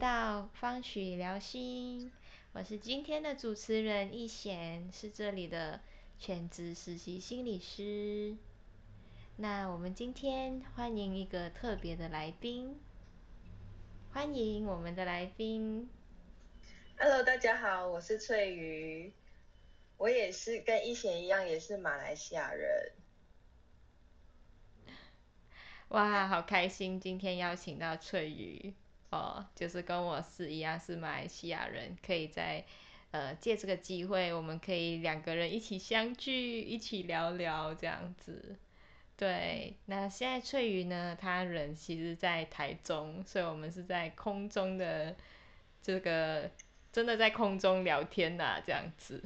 到方许聊心，我是今天的主持人易贤，是这里的全职实习心理师。那我们今天欢迎一个特别的来宾，欢迎我们的来宾。Hello，大家好，我是翠瑜，我也是跟一贤一样，也是马来西亚人。哇，好开心！今天邀请到翠瑜哦，就是跟我是一样是马来西亚人，可以在呃借这个机会，我们可以两个人一起相聚，一起聊聊这样子。对，那现在翠瑜呢，她人其实在台中，所以我们是在空中的这个真的在空中聊天呐、这样子。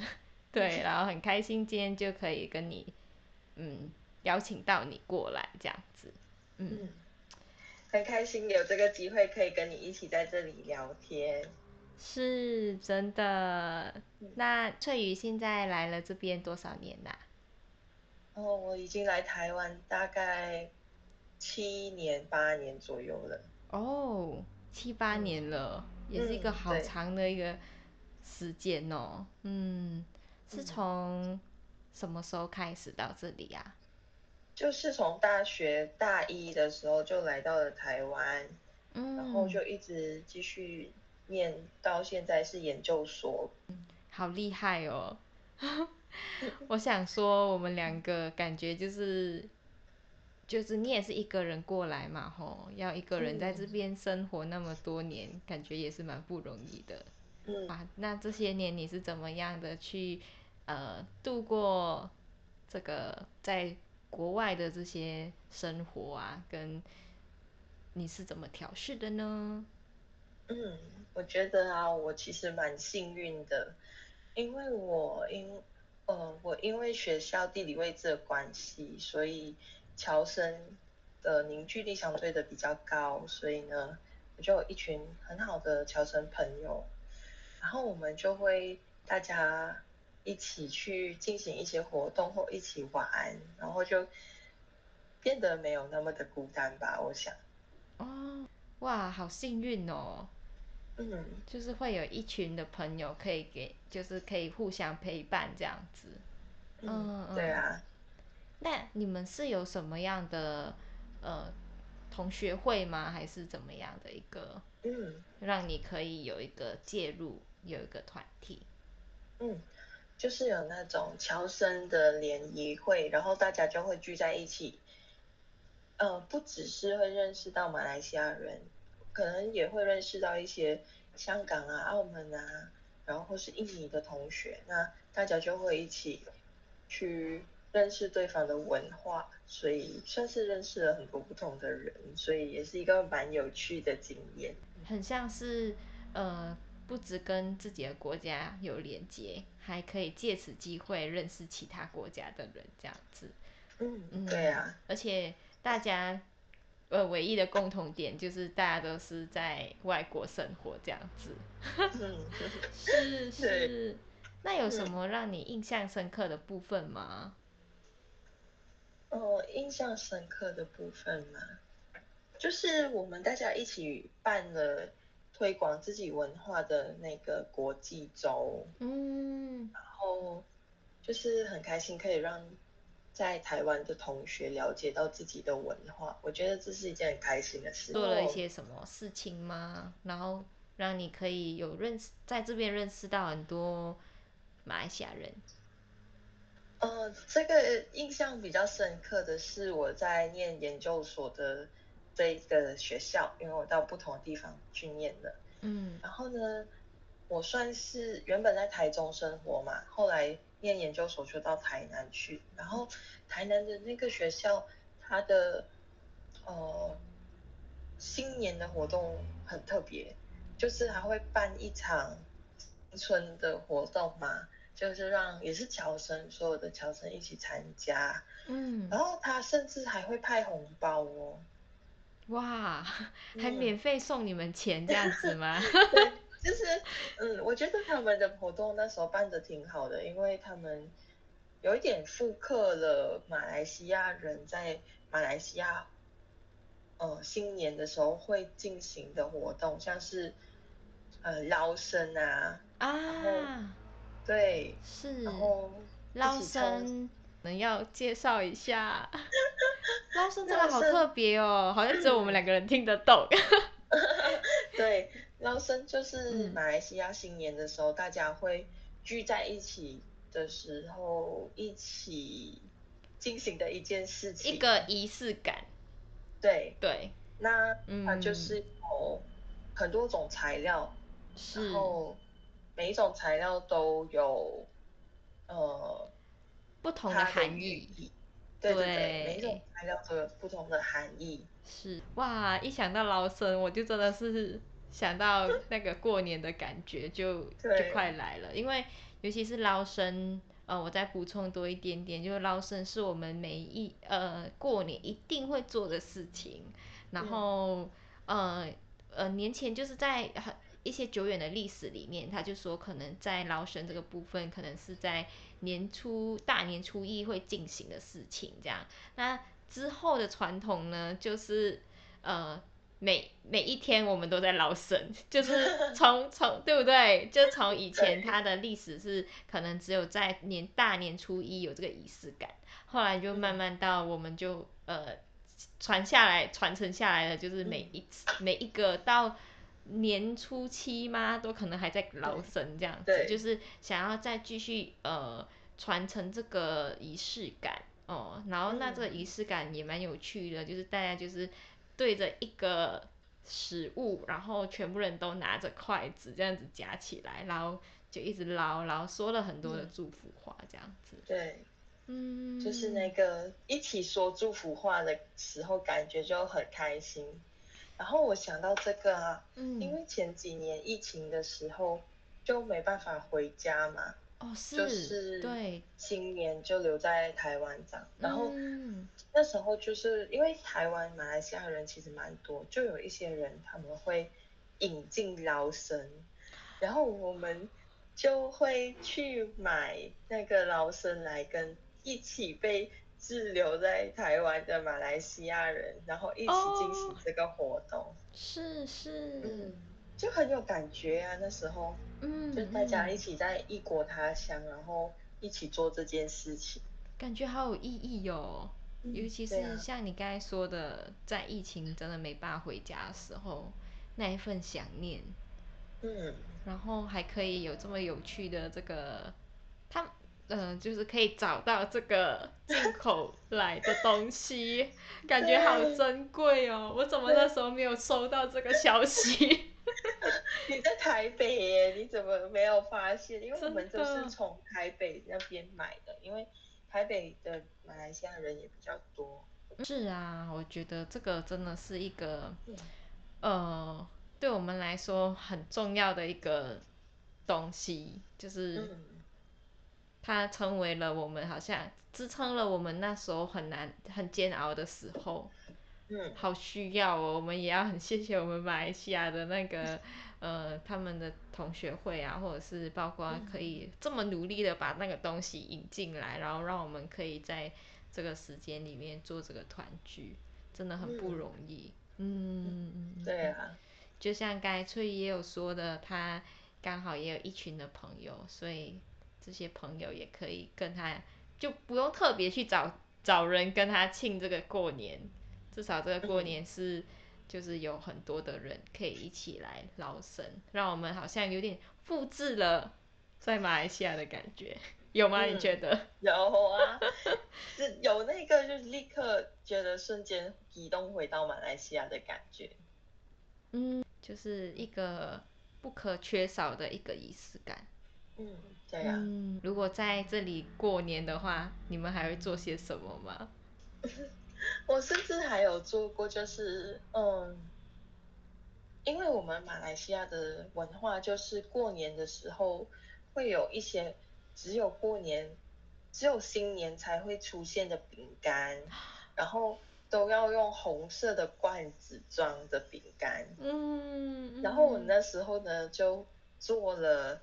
对，然后很开心今天就可以跟你嗯邀请到你过来这样子。嗯，很开心有这个机会可以跟你一起在这里聊天。是真的。那翠瑜现在来了这边多少年啦、哦，我已经来台湾大概七年八年左右了。哦，七八年了，也是一个好长的一个时间哦。嗯，是嗯从什么时候开始到这里啊？就是从大学大一的时候就来到了台湾，嗯，然后就一直继续念到现在是研究所。好厉害哦！我想说，我们两个感觉就是，就是你也是一个人过来嘛，吼，要一个人在这嗯边生活那么多年，感觉也是蛮不容易的。嗯，啊，那这些年你是怎么样的去呃度过这个在国外的这些生活啊？跟你是怎么调试的呢？嗯，我觉得啊，我其实蛮幸运的，因为我因呃我因为学校地理位置的关系，所以侨生的凝聚力相对的比较高，所以呢，我就有一群很好的侨生朋友，然后我们就会大家一起去进行一些活动或一起玩，然后就变得没有那么的孤单吧，我想，哦，哇，好幸运哦！嗯。就是会有一群的朋友可以给，就是可以互相陪伴这样子。嗯嗯，对啊，那你们是有什么样的呃同学会吗？还是怎么样的一个嗯让你可以有一个介入，有一个团体？嗯，就是有那种侨生的联谊会，然后大家就会聚在一起，呃，不只是会认识到马来西亚人，可能也会认识到一些香港啊、澳门啊，然后或是印尼的同学，那大家就会一起去认识对方的文化，所以算是认识了很多不同的人，所以也是一个蛮有趣的经验。很像是呃，不只跟自己的国家有连接，还可以借此机会认识其他国家的人，这样子。嗯，嗯，对啊，而且大家呃唯一的共同点就是大家都是在外国生活这样子。嗯。是是，那有什嗯么让你印象深刻的部分吗？哦，印象深刻的部分嘛，就是我们大家一起办了推广自己文化的那个国际周，嗯，然后就是很开心可以让在台湾的同学了解到自己的文化，我觉得这是一件很开心的事。做了一些什么事情吗？然后让你可以有认识，在这边认识到很多马来西亚人。呃，这个印象比较深刻的是我在念研究所的这个学校，因为我到不同的地方去念的。嗯然后呢，我算是原本在台中生活嘛，后来念研究所就到台南去。然后台南的那个学校，它的呃新年的活动很特别，就是还会办一场新春的活动嘛，就是让也是侨生所有的侨生一起参加。嗯，然后他甚至还会派红包哦。哇，还嗯免费送你们钱这样子吗？对，就是嗯，我觉得他们的活动那时候办的挺好的，因为他们有一点复刻了马来西亚人在马来西亚，呃新年的时候会进行的活动，像是呃捞生啊，啊，对，是然后捞生，能要介绍一下。捞生这个捞生好特别哦，好像只有我们两个人听得懂。对，捞生就是嗯马来西亚新年的时候，大家会聚在一起的时候一起进行的一件事情。一个仪式感，对，对，那它就嗯是有很多种材料，是然后每一种材料都有呃不同的含寓义。意。对对对，每种材料都有不同的含义。是哇，一想到捞生，我就真的是想到 那个过年的感觉就就对快来了，因为尤其是捞生，呃，我再补充多一点点，就是捞生是我们每一呃过年一定会做的事情，然嗯后、呃呃年前就是在很一些久远的历史里面，他就说可能在捞神这个部分，可能是在年初大年初一会进行的事情，这样。那之后的传统呢，就是呃每每一天我们都在捞神，就是 从从对不对？就从以前它的历史是可能只有在年大年初一有这个仪式感，后来就慢嗯慢到我们就呃传下来传承下来的，就是每一次、每一个到。年初七吗？都可能还在劳神这样子，就是想要再继续呃传承这个仪式感哦。然后那这个嗯仪式感也蛮有趣的，就是大家就是对着一个食物，然后全部人都拿着筷子这样子夹起来，然后就一直捞，然后说了很多的嗯祝福话这样子。对，嗯，就是那个一起说祝福话的时候，感觉就很开心。然后我想到这个啊，嗯，因为前几年疫情的时候就没办法回家嘛，哦是，就是对，新年就留在台湾长。然后嗯那时候就是因为台湾马来西亚人其实蛮多，就有一些人他们会引进捞生，然后我们就会去买那个捞生来跟一起被滞留在台湾的马来西亚人，然后一起进行哦这个活动，是是，嗯，就很有感觉啊。那时候嗯，就大家嗯一起在异国他乡，然后一起做这件事情。感觉好有意义哦。尤其是像你刚才说的，在疫情真的没办法回家的时候，那一份想念，嗯，然后还可以有这么有趣的这个，他呃，就是可以找到这个进口来的东西，感觉好珍贵哦。我怎么那时候没有收到这个消息？你在台北耶，你怎么没有发现？因为我们都是从台北那边买的，因为台北的马来西亚人也比较多。是啊，我觉得这个真的是一个嗯呃，对我们来说很重要的一个东西，就是嗯，它成为了我们好像支撑了我们那时候很难很煎熬的时候，嗯，好需要哦。我们也要很谢谢我们马来西亚的那个 呃他们的同学会啊，或者是包括可以这么努力的把那个东西引进来，然后让我们可以在这个时间里面做这个团聚，真的很不嗯容易。嗯，嗯嗯对啊，就像刚才翠也有说的，他刚好也有一群的朋友，所以这些朋友也可以跟他，就不用特别去找找人跟他庆这个过年，至少这个过嗯年是、就是有很多的人可以一起来捞生，让我们好像有点复制了在马来西亚的感觉，有吗？你嗯觉得？有啊，是有那个就是立刻觉得瞬间移动回到马来西亚的感觉。嗯，就是一个不可缺少的一个仪式感。嗯，对啊，嗯，如果在这里过年的话，你们还会做些什么吗？我甚至还有做过，就是嗯，因为我们马来西亚的文化就是过年的时候会有一些只有过年、只有新年才会出现的饼干，然后都要用红色的罐子装的饼干。嗯，然后我嗯那时候呢就做了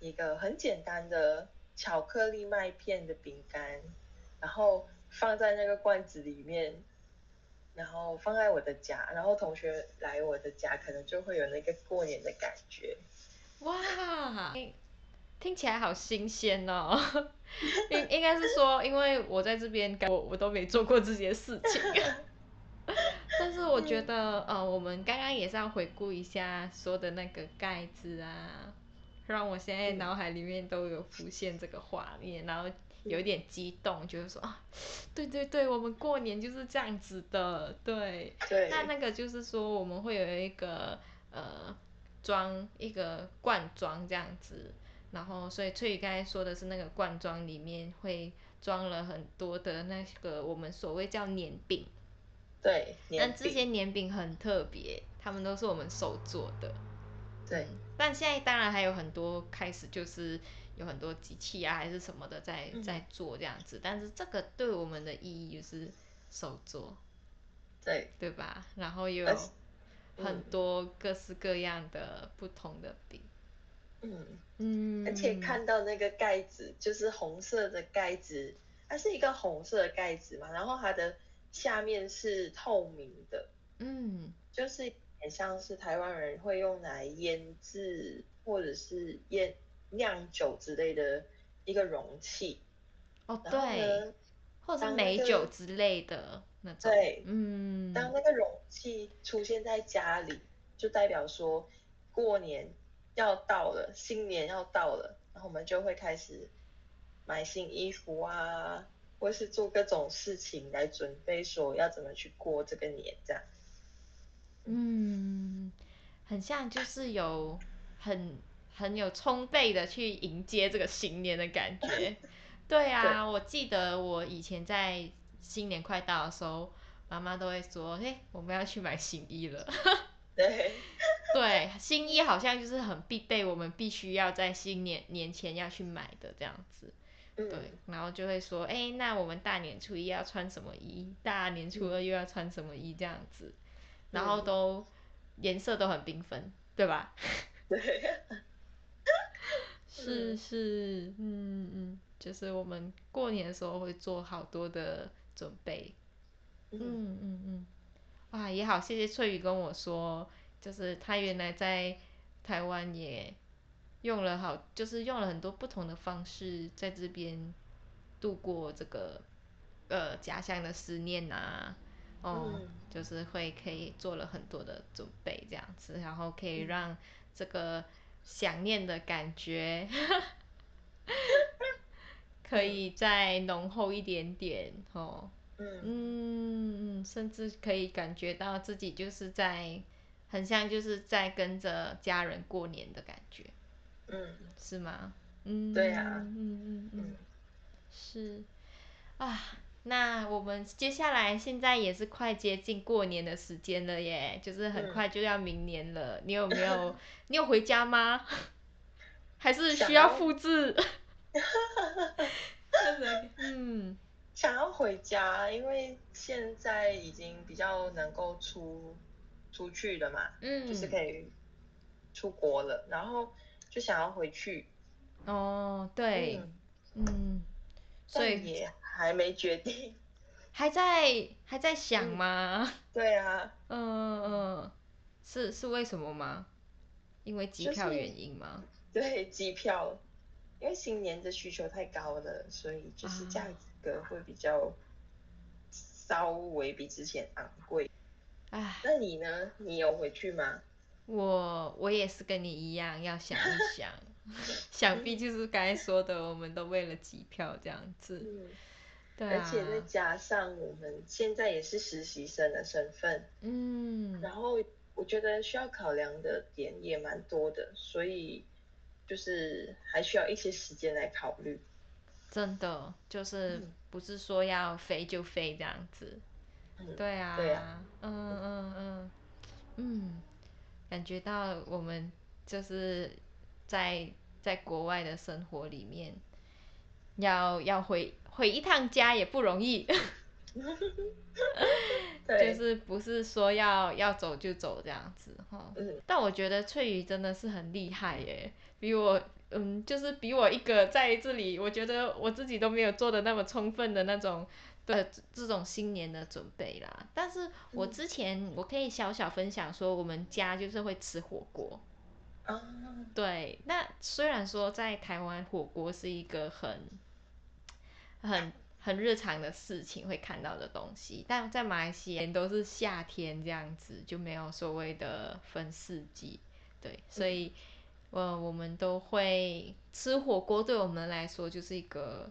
一个很简单的巧克力麦片的饼干，然后放在那个罐子里面，然后放在我的家，然后同学来我的家，可能就会有那个过年的感觉。哇，听起来好新鲜哦！应应该是说，因为我在这边，我我都没做过这些事情。但是我觉得，呃，我们刚刚也是要回顾一下说的那个盖子啊，让我现在脑海里面都有浮现这个画面，然后有点激动，就是说啊，对对对，我们过年就是这样子的，对。对。那那个就是说，我们会有一个呃。装一个罐装这样子，然后所以翠雨刚才说的是那个罐装里面会装了很多的那个我们所谓叫年饼，对，但这些年饼很特别，他们都是我们手做的，对。但现在当然还有很多开始就是有很多机器啊还是什么的在在做这样子，但是这个对我们的意义就是手做，对，对吧？然后又。很多各式各样的不同的饼，嗯嗯，而且看到那个盖子，就是红色的盖子，它是一个红色的盖子嘛，然后它的下面是透明的，嗯，就是很像是台湾人会用来腌制或者是腌酿酒之类的一个容器，哦对，或者是美酒之类的。那对，嗯，当那个容器出现在家里，就代表说过年要到了，新年要到了，然后我们就会开始买新衣服啊，或是做各种事情来准备，说要怎么去过这个年，这样。嗯，很像就是有很很有充沛的去迎接这个新年的感觉。对啊，我记得我以前在。新年快到的时候，妈妈都会说：“哎，我们要去买新衣了。”对，对，新衣好像就是很必备，我们必须要在新年年前要去买的这样子。对，然后就会说：“哎，那我们大年初一要穿什么衣？大年初二又要穿什么衣？这样子，然后都颜色都很缤纷，对吧？” 对，是是，嗯嗯，就是我们过年的时候会做好多的。准备，嗯。嗯嗯，哇，也好，谢谢翠雨跟我说，就是他原来在台湾也用了好，就是用了很多不同的方式在这边度过这个呃家乡的思念呐，哦，就是会可以做了很多的准备这样子，然后可以让这个想念的感觉。可以再浓厚一点点，哦，嗯。嗯，甚至可以感觉到自己就是在，很像就是在跟着家人过年的感觉，嗯，是吗？嗯，对呀，嗯嗯嗯，是，啊，那我们接下来现在也是快接近过年的时间了耶，就是很快就要明年了，你有没有？你有回家吗？还是需要复制？嗯，想要回家，因为现在已经比较能够出出去了嘛，嗯，就是可以出国了，然后就想要回去。哦，对，嗯，所以也还没决定，还在还在想吗？对啊，嗯嗯，是是为什么吗？因为机票原因吗？对，机票。因为新年的需求太高了，所以就是价格会比较稍微比之前昂贵。唉，那你呢？你有回去吗？我我也是跟你一样，要想一想。想必就是刚才说的，我们都为了机票这样子。嗯。对而且再加上我们现在也是实习生的身份。嗯。然后我觉得需要考量的点也蛮多的，所以。就是还需要一些时间来考虑，真的就是不是说要飞就飞这样子，对啊，对啊，嗯嗯嗯嗯，感觉到我们就是在在国外的生活里面，要要回回一趟家也不容易，就是不是说要要走就走这样子哈，但我觉得翠雨真的是很厉害耶。比我，嗯，就是比我一个在这里，我觉得我自己都没有做的那么充分的那种的这种新年的准备啦。但是我之前我可以小小分享说，我们家就是会吃火锅。啊，对，那虽然说在台湾火锅是一个很很很日常的事情会看到的东西，但在马来西亚都是夏天这样子，就没有所谓的分四季。对，所以呃我们都会吃火锅，对我们来说就是一个。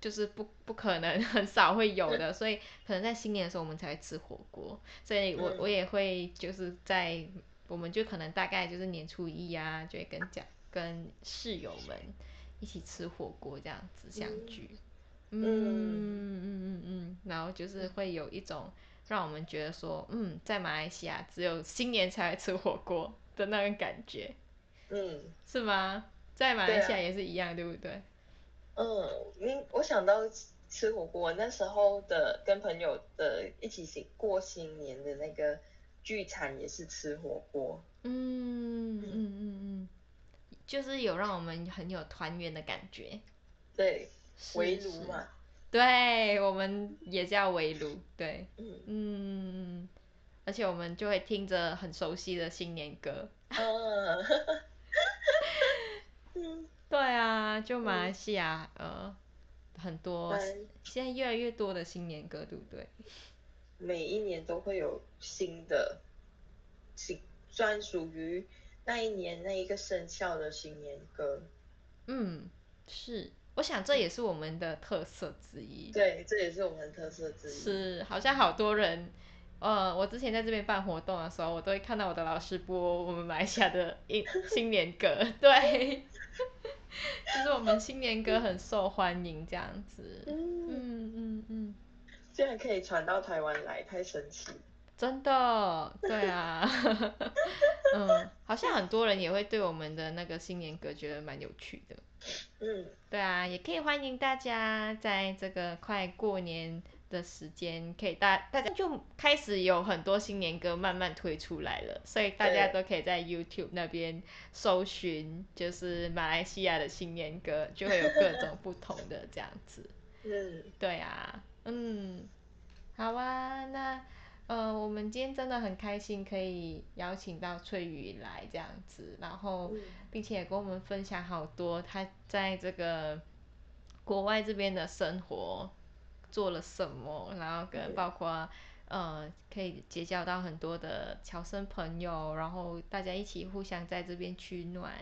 就是不不可能很少会有的，所以可能在新年的时候我们才会吃火锅，所以我我也会就是在我们就可能大概就是年初一啊，就会跟讲跟室友们一起吃火锅这样子相聚，嗯。嗯嗯嗯，然后就是会有一种让我们觉得说，嗯，在马来西亚只有新年才会吃火锅的那种感觉，嗯，是吗？在马来西亚也是一样，对不对？嗯，因我想到吃火锅那时候的跟朋友的一起新过新年的那个聚餐也是吃火锅。嗯嗯嗯嗯，就是有让我们很有团圆的感觉。对，围炉嘛。对，我们也叫围炉。对，嗯嗯，而且我们就会听着很熟悉的新年歌。嗯。对啊，就马来西亚呃很多，现在越来越多的新年歌，对不对？每一年都会有新的新专属于那一年那一个生肖的新年歌。嗯，是，我想这也是我们的特色之一。对，这也是我们的特色之一。是，好像好多人，呃，我之前在这边办活动的时候，我都会看到我的老师播我们马来西亚的新 新年歌，对。就是我们新年歌很受欢迎，这样子。嗯嗯嗯嗯，竟然可以传到台湾来，太神奇！真的，对啊。嗯，好像很多人也会对我们的那个新年歌觉得蛮有趣的。嗯，对啊，也可以欢迎大家在这个快过年。的时间可以大大家就开始有很多新年歌慢慢推出来了，所以大家都可以在 YouTube 那边搜寻，就是马来西亚的新年歌，就会有各种不同的这样子。嗯，对啊，嗯，好啊，那呃，我们今天真的很开心可以邀请到翠雨来这样子，然后并且跟我们分享好多他在这个国外这边的生活。做了什么，然后跟包括呃，可以结交到很多的侨生朋友，然后大家一起互相在这边取暖，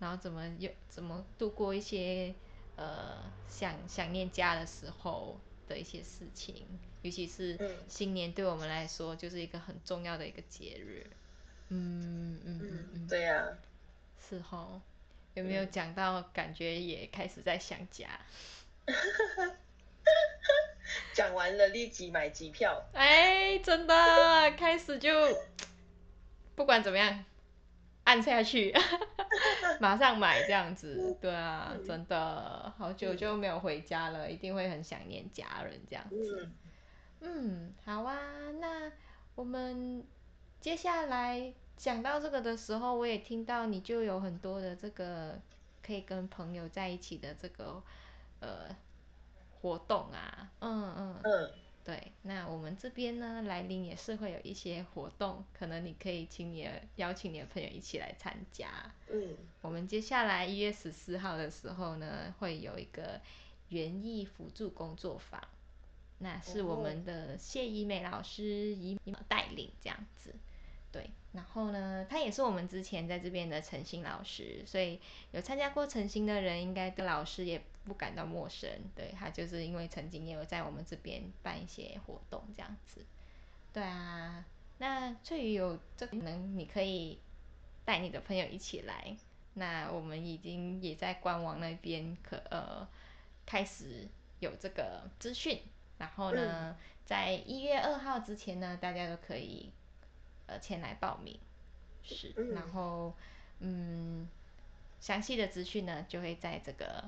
然后怎么又怎么度过一些呃想想念家的时候的一些事情，尤其是新年对我们来说就是一个很重要的一个节日。嗯嗯嗯嗯，对呀，是哈，有没有讲到感觉也开始在想家？讲完了，立即买机票。哎，真的，开始就不管怎么样，按下去，马上买这样子。对啊，真的，好久就没有回家了，一定会很想念家人这样子。嗯，好啊，那我们接下来讲到这个的时候，我也听到你就有很多的这个可以跟朋友在一起的这个呃。活动啊，嗯嗯嗯，对，那我们这边呢，来临也是会有一些活动，可能你可以请你的邀请你的朋友一起来参加。嗯，我们接下来一月十四号的时候呢，会有一个园艺辅助工作坊，那是我们的谢怡美老师以以带领这样子。对，然后呢，他也是我们之前在这边的诚心老师，所以有参加过诚心的人，应该对老师也不感到陌生。对他就是因为曾经也有在我们这边办一些活动这样子。对啊，那翠宇有这可能，你可以带你的朋友一起来。那我们已经也在官网那边可呃开始有这个资讯，然后呢，在一月二号之前呢，大家都可以。呃，前来报名是，然后嗯，详细的资讯呢，就会在这个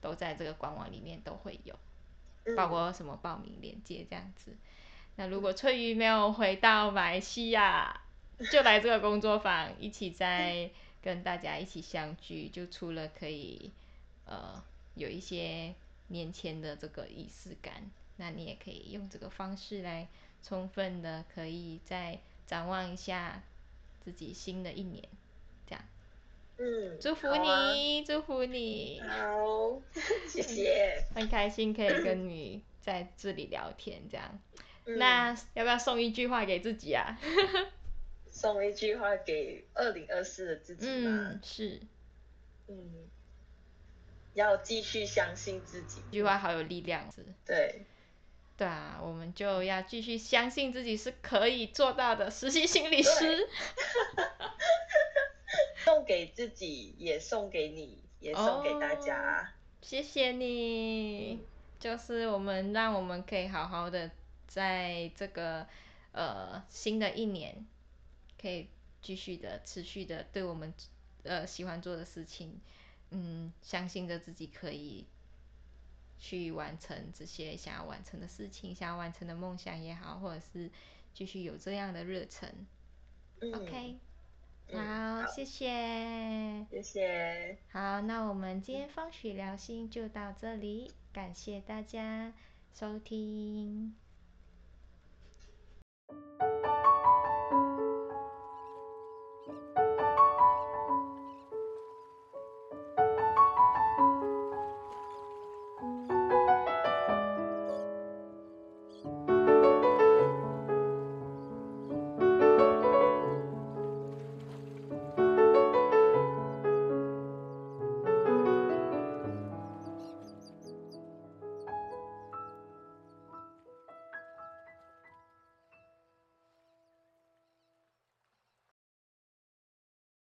都在这个官网里面都会有，包括什么报名链接这样子。那如果翠玉没有回到马来西亚，就来这个工作坊，一起在跟大家一起相聚，就除了可以呃有一些年前的这个仪式感。那你也可以用这个方式来充分的可以再展望一下自己新的一年，这样。嗯，祝福你，祝福你，好，谢谢。很开心可以跟你在这里聊天，这样。嗯那要不要送一句话给自己啊？送一句话给二零二四的自己吗嗯，，是，嗯，要继续相信自己。这句话好有力量，是。对，对啊，我们就要继续相信自己是可以做到的实习心理师。送给自己，也送给你，也送给大家。谢谢你，就是我们让我们可以好好的在这个呃新的一年，可以继续的持续的对我们呃喜欢做的事情，嗯，相信着自己可以去完成这些想要完成的事情，想要完成的梦想也好，或者是继续有这样的热忱。嗯 OK，嗯好，谢谢。谢谢，好，那我们今天风许聊心就到这里，感谢大家收听。